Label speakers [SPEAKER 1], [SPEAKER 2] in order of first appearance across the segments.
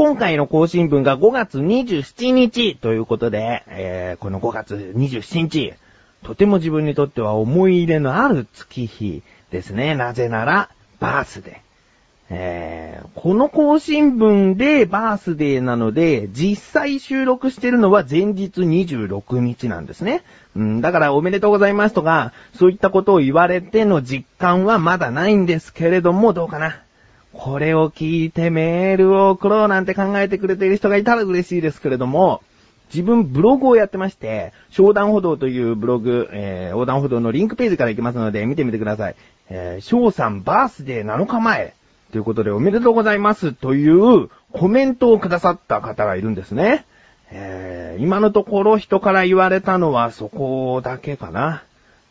[SPEAKER 1] 今回の更新分が5月27日ということで、えー、この5月27日、とても自分にとっては思い入れのある月日ですね。なぜなら、バースデー。えー、この更新分でバースデーなので、実際収録してるのは前日26日なんですね。うん、だからおめでとうございますとか、そういったことを言われての実感はまだないんですけれども、どうかな。これを聞いてメールを送ろうなんて考えてくれている人がいたら嬉しいですけれども、自分ブログをやってまして、横断歩道というブログ、えー、横断歩道のリンクページから行きますので見てみてください。えー、翔さんバースデー7日前。ということでおめでとうございますというコメントをくださった方がいるんですね。えー、今のところ人から言われたのはそこだけかな。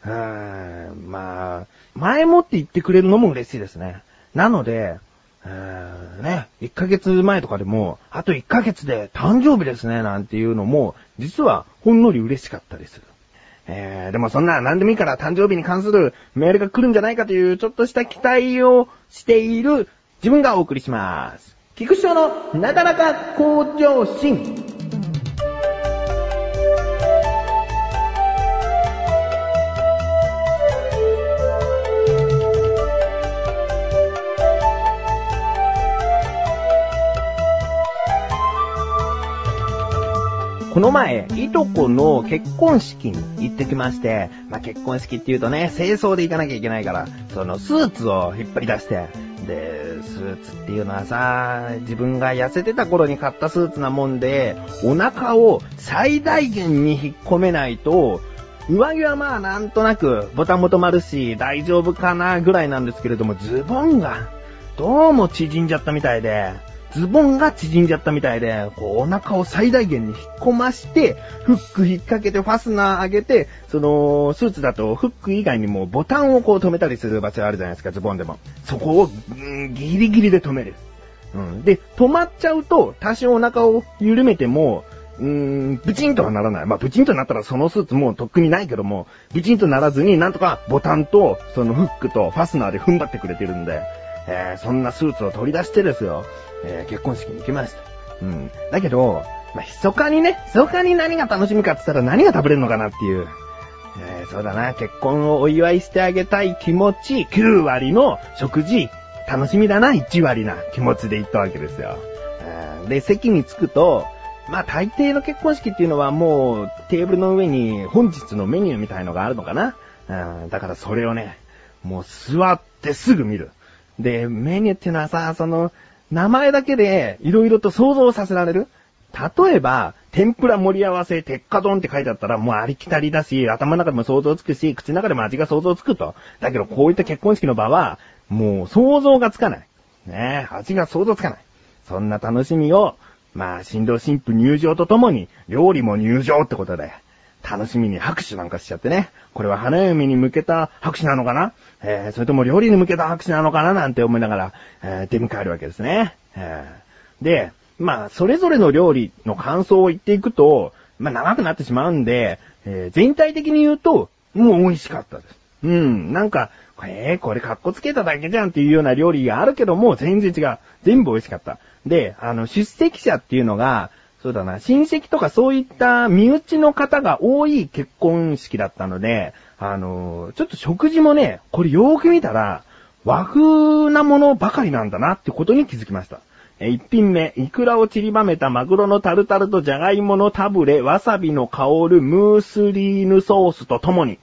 [SPEAKER 1] うんまあ、前もって言ってくれるのも嬉しいですね。なので、ね、1ヶ月前とかでも、あと1ヶ月で誕生日ですね、なんていうのも、実はほんのり嬉しかったりする。えー、でもそんな何でもいいから誕生日に関するメールが来るんじゃないかというちょっとした期待をしている自分がお送りします。菊池のなかなか向上心。この前、いとこの結婚式に行ってきまして、まあ、結婚式って言うとね、清掃で行かなきゃいけないから、そのスーツを引っ張り出して、で、スーツっていうのはさ、自分が痩せてた頃に買ったスーツなもんで、お腹を最大限に引っ込めないと、上着はまあなんとなくボタンも止まるし大丈夫かなぐらいなんですけれども、ズボンがどうも縮んじゃったみたいで、ズボンが縮んじゃったみたいで、こうお腹を最大限に引っ込まして、フック引っ掛けてファスナー上げて、その、スーツだとフック以外にもボタンをこう止めたりする場所あるじゃないですか、ズボンでも。そこを、うん、ギリギリで止める。うん。で、止まっちゃうと、多少お腹を緩めても、うーん、ブチンとはならない。まあ、ブチンとなったらそのスーツもうとっくにないけども、ブチンとならずになんとかボタンと、そのフックとファスナーで踏ん張ってくれてるんで、えー、そんなスーツを取り出してですよ。えー、結婚式に行きました。うん。だけど、まあ、密かにね、密かに何が楽しみかって言ったら何が食べれるのかなっていう。えー、そうだな、結婚をお祝いしてあげたい気持ち、9割の食事、楽しみだな、1割な気持ちで行ったわけですよ。で、席に着くと、まあ大抵の結婚式っていうのはもうテーブルの上に本日のメニューみたいのがあるのかな。うん、だからそれをね、もう座ってすぐ見る。で、メニューっていうのはさ、その、名前だけで色々と想像させられる例えば、天ぷら盛り合わせ、鉄火丼って書いてあったらもうありきたりだし、頭の中でも想像つくし、口の中でも味が想像つくと。だけどこういった結婚式の場は、もう想像がつかない。ねえ味が想像つかない。そんな楽しみを、まあ、新郎新婦入場とともに、料理も入場ってことで、楽しみに拍手なんかしちゃってね。これは花嫁に向けた拍手なのかな？えー、それとも料理に向けた拍手なのかな？なんて思いながら、えー、出迎えるわけですね。えー、で、まあ、それぞれの料理の感想を言っていくと、まあ、長くなってしまうんで、えー、全体的に言うと、もう美味しかったです。うん、なんか、えー、これ格好つけただけじゃんっていうような料理があるけども、全然違う。全部美味しかった。で、あの、出席者っていうのが、そうだな、親戚とかそういった身内の方が多い結婚式だったので、あの、ちょっと食事もね、これよーく見たら、和風なものばかりなんだなってことに気づきました。え、一品目、イクラを散りばめたマグロのタルタルとジャガイモのタブレ、わさびの香るムースリーヌソースとともに、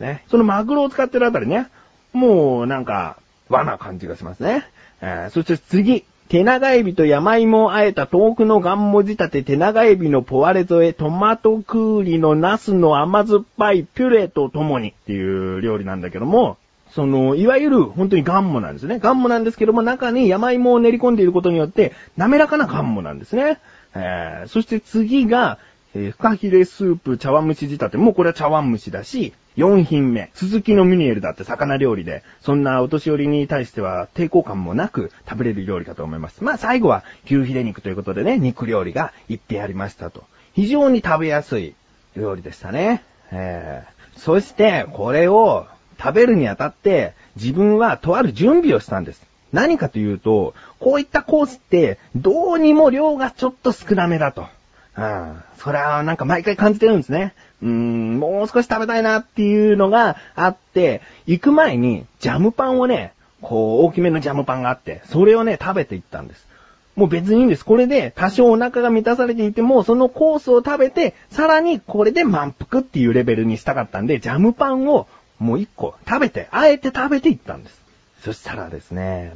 [SPEAKER 1] ね、そのマグロを使ってるあたりね、もうなんか、和な感じがしますね。えー、そして次、手長エビと山芋をあえた遠くのガンモ仕立て手長エビのポワレ添え、トマトクーリのナスの甘酸っぱいピュレとともにっていう料理なんだけども、その、いわゆる本当にガンモなんですね。ガンモなんですけども、中に山芋を練り込んでいることによって、滑らかなガンモなんですね。えー、そして次が、えー、フカヒレスープ茶碗蒸し仕立て。もうこれは茶碗蒸しだし、4品目、鈴木のミニエルだって魚料理で、そんなお年寄りに対しては抵抗感もなく食べれる料理かと思います。まあ最後は牛ヒレ肉ということでね、肉料理が一品ありましたと。非常に食べやすい料理でしたね。えー、そして、これを食べるにあたって、自分はとある準備をしたんです。何かというと、こういったコースって、どうにも量がちょっと少なめだと。うん。それはなんか毎回感じてるんですね。うーん、もう少し食べたいなっていうのがあって、行く前にジャムパンをね、こう大きめのジャムパンがあって、それをね、食べていったんです。もう別にいいんです。これで多少お腹が満たされていても、そのコースを食べて、さらにこれで満腹っていうレベルにしたかったんで、ジャムパンをもう一個食べて、あえて食べていったんです。そしたらですね、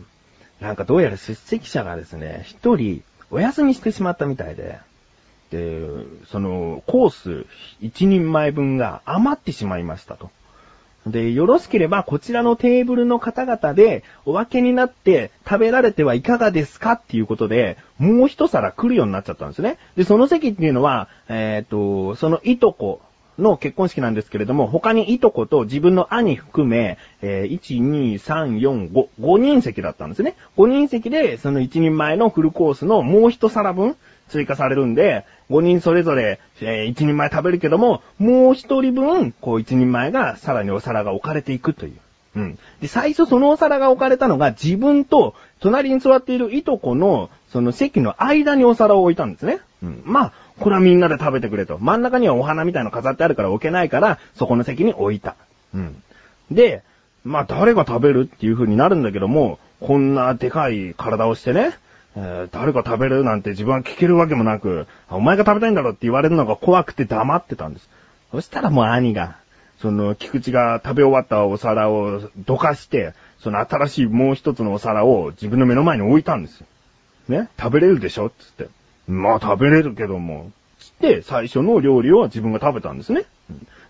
[SPEAKER 1] なんかどうやら出席者がですね、一人お休みしてしまったみたいで、で、そのコース一人前分が余ってしまいましたと。で、よろしければこちらのテーブルの方々でお分けになって食べられてはいかがですかっていうことで、もう一皿来るようになっちゃったんですね。で、その席っていうのは、えっ、と、そのいとこの結婚式なんですけれども、他にいとこと自分の兄含め、えー1、2、3、4、5、5人席だったんですね。5人席で、その1人前のフルコースのもう一皿分追加されるんで、5人それぞれ、え1人前食べるけども、もう1人分、こう1人前がさらにお皿が置かれていくという。うん。で、最初そのお皿が置かれたのが自分と隣に座っているいとこのその席の間にお皿を置いたんですね。うん。まあ、これはみんなで食べてくれと。真ん中にはお花みたいなの飾ってあるから置けないから、そこの席に置いた。うん。で、まあ誰が食べるっていう風になるんだけども、こんなでかい体をしてね、えー誰が食べるなんて自分は聞けるわけもなく、お前が食べたいんだろって言われるのが怖くて黙ってたんです。そしたらもう兄が、その、菊池が食べ終わったお皿をどかして、その新しいもう一つのお皿を自分の目の前に置いたんですよ。ね？食べれるでしょつって。まあ食べれるけども。つって、最初の料理を自分が食べたんですね。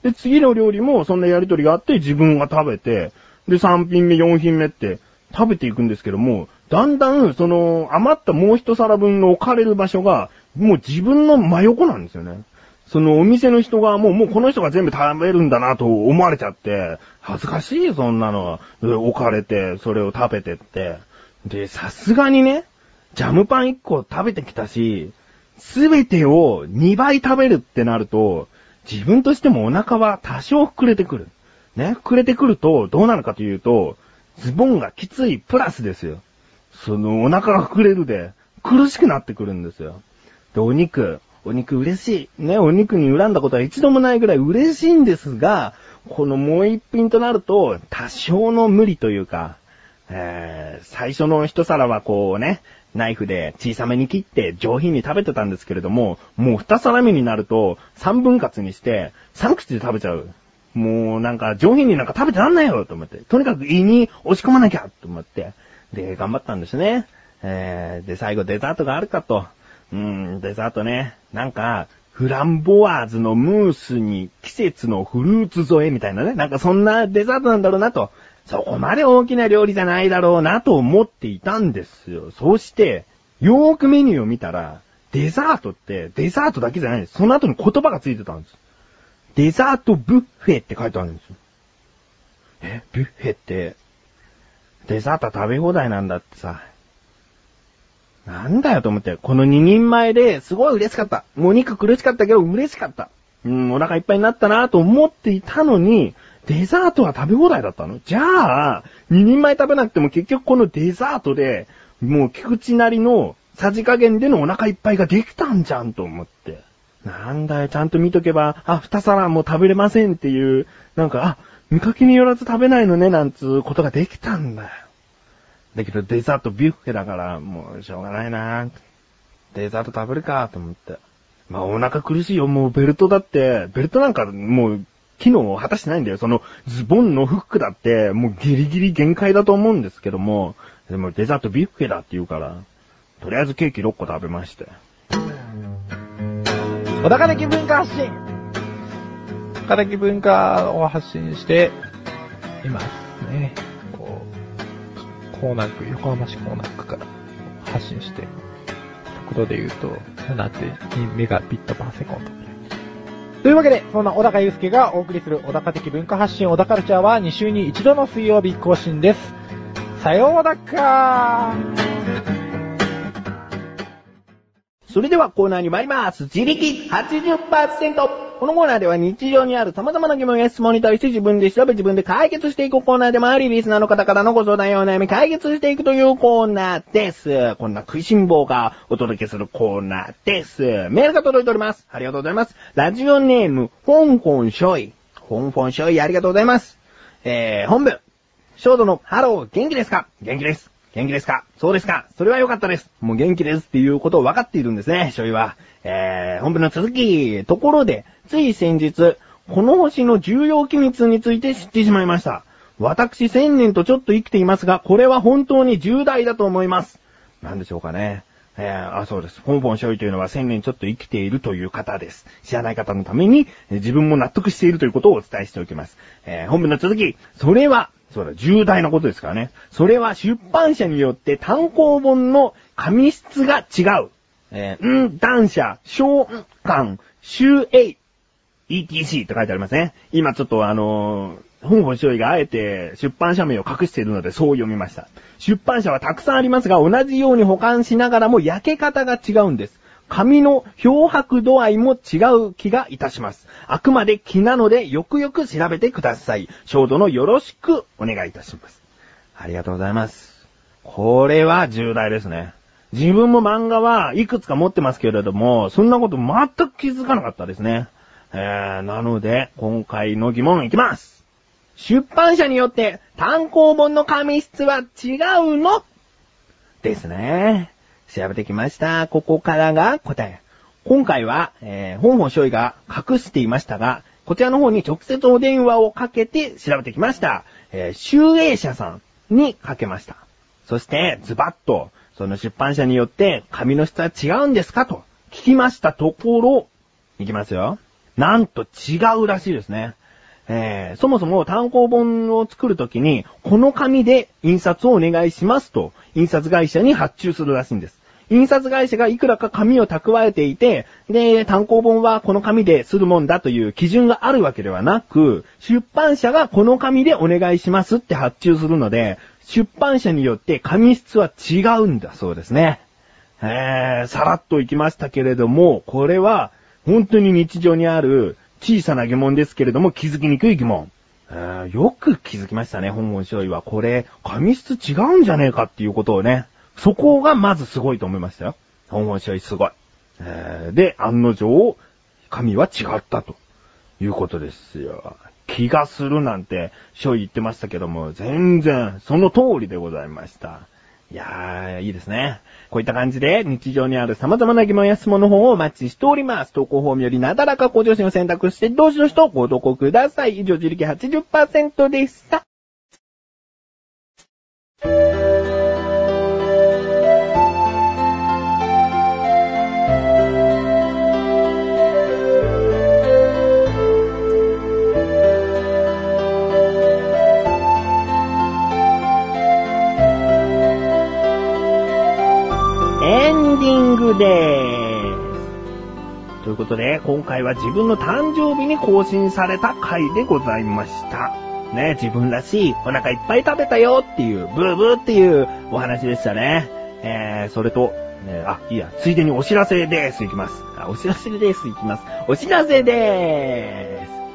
[SPEAKER 1] で、次の料理もそんなやりとりがあって自分が食べて、で、3品目、4品目って食べていくんですけども、だんだん、その、余ったもう一皿分の置かれる場所が、もう自分の真横なんですよね。そのお店の人がもう、もうこの人が全部食べるんだなと思われちゃって、恥ずかしいよ、そんなの。で置かれて、それを食べてって。で、さすがにね、ジャムパン1個食べてきたし、すべてを2倍食べるってなると、自分としてもお腹は多少膨れてくる。ね、膨れてくると、どうなるかというと、ズボンがきついプラスですよ。そのお腹が膨れるで、苦しくなってくるんですよ。で、お肉、お肉嬉しい。ね、お肉に恨んだことは一度もないぐらい嬉しいんですが、このもう一品となると、多少の無理というか、えー最初の一皿はこうね、ナイフで小さめに切って上品に食べてたんですけれども、もう二皿目になると三分割にして三口で食べちゃう。もうなんか上品になんか食べてらんないよと思って。とにかく胃に押し込まなきゃと思って。で、頑張ったんですね。えー、で、最後デザートがあるかと。うん、デザートね。なんか、フランボワーズのムースに季節のフルーツ添えみたいなね。なんかそんなデザートなんだろうなと。そこまで大きな料理じゃないだろうなと思っていたんですよ。そして、よーくメニューを見たら、デザートってデザートだけじゃないです。その後に言葉がついてたんです。デザートブッフェって書いてあるんですよ。え、ブッフェって、デザートは食べ放題なんだってさ。なんだよと思って、この2人前ですごい嬉しかった。もうお肉苦しかったけど嬉しかった。うん、お腹いっぱいになったなと思っていたのに、デザートは食べ放題だったのじゃあ、2人前食べなくても結局このデザートで、もう菊池なりのさじ加減でのお腹いっぱいができたんじゃんと思って。なんだよ、ちゃんと見とけば、あ、二皿もう食べれませんっていう、なんか、あ、見かけによらず食べないのね、なんつうことができたんだよ。だけどデザートビュッフェだから、もうしょうがないなデザート食べるかと思って。まあお腹苦しいよ、もうベルトだって、ベルトなんかもう機能を果たしてないんだよ。そのズボンのフックだって、もうギリギリ限界だと思うんですけども、でもデザートビュッフェだって言うから、とりあえずケーキ6個食べまして。
[SPEAKER 2] 小高的文化発信小高的文化を発信していますね。こう、コーナー区、横浜市コーナー区から発信して、速度で言うと7.2メガビットパーセコンド。というわけで、そんな小高祐介がお送りする小高的文化発信小高カルチャーは2週に1度の水曜日更新です。さようだか
[SPEAKER 1] それではコーナーに参ります。自力80%。このコーナーでは日常にある様々な疑問や質問に対して自分で調べ自分で解決していくコーナーでもあり、リスナーの方からのご相談やお悩み解決していくというコーナーです。こんな食いしん坊がお届けするコーナーです。メールが届いております。ありがとうございます。ラジオネーム、フォンフォンショイ。フォンフォンショイ、ありがとうございます。えー、本文。ショートのハロー、元気ですか？元気です。元気ですか？そうですか？それは良かったです。もう元気ですっていうことを分かっているんですね、ショイは。えー、本文の続き。ところで、つい先日、この星の重要機密について知ってしまいました。私千年とちょっと生きていますが、これは本当に重大だと思います。なんでしょうかね。えー、あ、そうです。ポンポンショイというのは千年ちょっと生きているという方です。知らない方のために、自分も納得しているということをお伝えしておきます。えー、本文の続き。それは、そうだ、重大なことですからね。それは出版社によって単行本の紙質が違う。えー、ん、断者、小刊、集英、ETC と書いてありますね。今ちょっとあのー本本少尉があえて出版社名を隠しているのでそう読みました。出版社はたくさんありますが同じように保管しながらも焼け方が違うんです。紙の漂白度合いも違う気がいたします。あくまで気なのでよくよく調べてください。衝動のよろしくお願いいたします。ありがとうございます。これは重大ですね。自分も漫画はいくつか持ってますけれども、そんなこと全く気づかなかったですね。えー、なので、今回の疑問いきます。出版社によって単行本の紙質は違うの？ですね。調べてきました。ここからが答え。今回は、えー、本本少尉が隠していましたが、こちらの方に直接お電話をかけて調べてきました。えー、集英社さんにかけました。そして、ズバッと、その出版社によって紙の質は違うんですかと聞きましたところ、いきますよ。なんと違うらしいですね。えー、そもそも単行本を作るときに、この紙で印刷をお願いしますと、印刷会社に発注するらしいんです。印刷会社がいくらか紙を蓄えていて、で、単行本はこの紙でするもんだという基準があるわけではなく、出版社がこの紙でお願いしますって発注するので、出版社によって紙質は違うんだそうですね。えー、さらっといきましたけれども、これは本当に日常にある小さな疑問ですけれども気づきにくい疑問。えーよく気づきましたね、本文少尉は。これ、紙質違うんじゃねえかっていうことをね。そこがまずすごいと思いましたよ。本文少尉すごい。で、案の定、紙は違ったということですよ。気がするなんて、少尉言ってましたけども、全然、その通りでございました。いやー、いいですね。こういった感じで、日常にある様々な疑問や質問の方をお待ちしております。投稿フォームよりなだらか向上心を選択して、どしどしとご投稿ください。以上、自力80%でした。が、自分の誕生日に更新された回でございました。ね、自分らしい、お腹いっぱい食べたよっていう、ブーブーっていうお話でしたね。えー、それと、ね、あ、いいや、ついでにお知らせです。いきます。あ、お知らせです。いきます。お知らせでーす。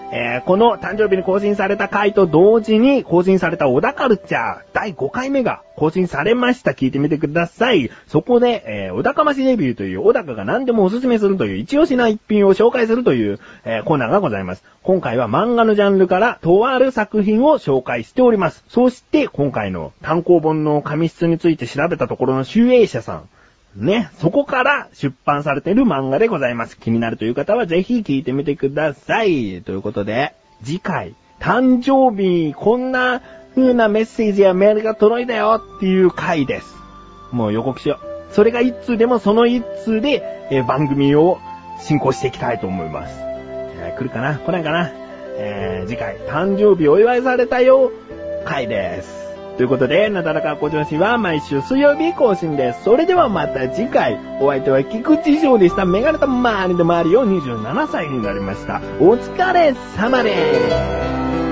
[SPEAKER 1] えー、この誕生日に更新された回と同時に更新された小田カルチャー第5回目が更新されました。聞いてみてください。そこで、えー、小高ましレビューという小高が何でもおすすめするという一押しな一品を紹介するという、えーコーナーがございます。今回は漫画のジャンルからとある作品を紹介しております。そして今回の単行本の紙質について調べたところの集英社さん。ね、そこから出版されている漫画でございます。気になるという方はぜひ聞いてみてください。ということで、次回、誕生日、こんな風なメッセージやメールが届いたよっていう回です。もう予告しよう。それが一通でもその一通で、えー番組を進行していきたいと思います。えー来るかな来ないかなえー次回、誕生日お祝いされたよ回です。ということで、なだらかご上司は毎週水曜日更新です。それではまた次回、お相手は菊池翔でした。メガネと周りで周りを27歳になりました。お疲れ様です。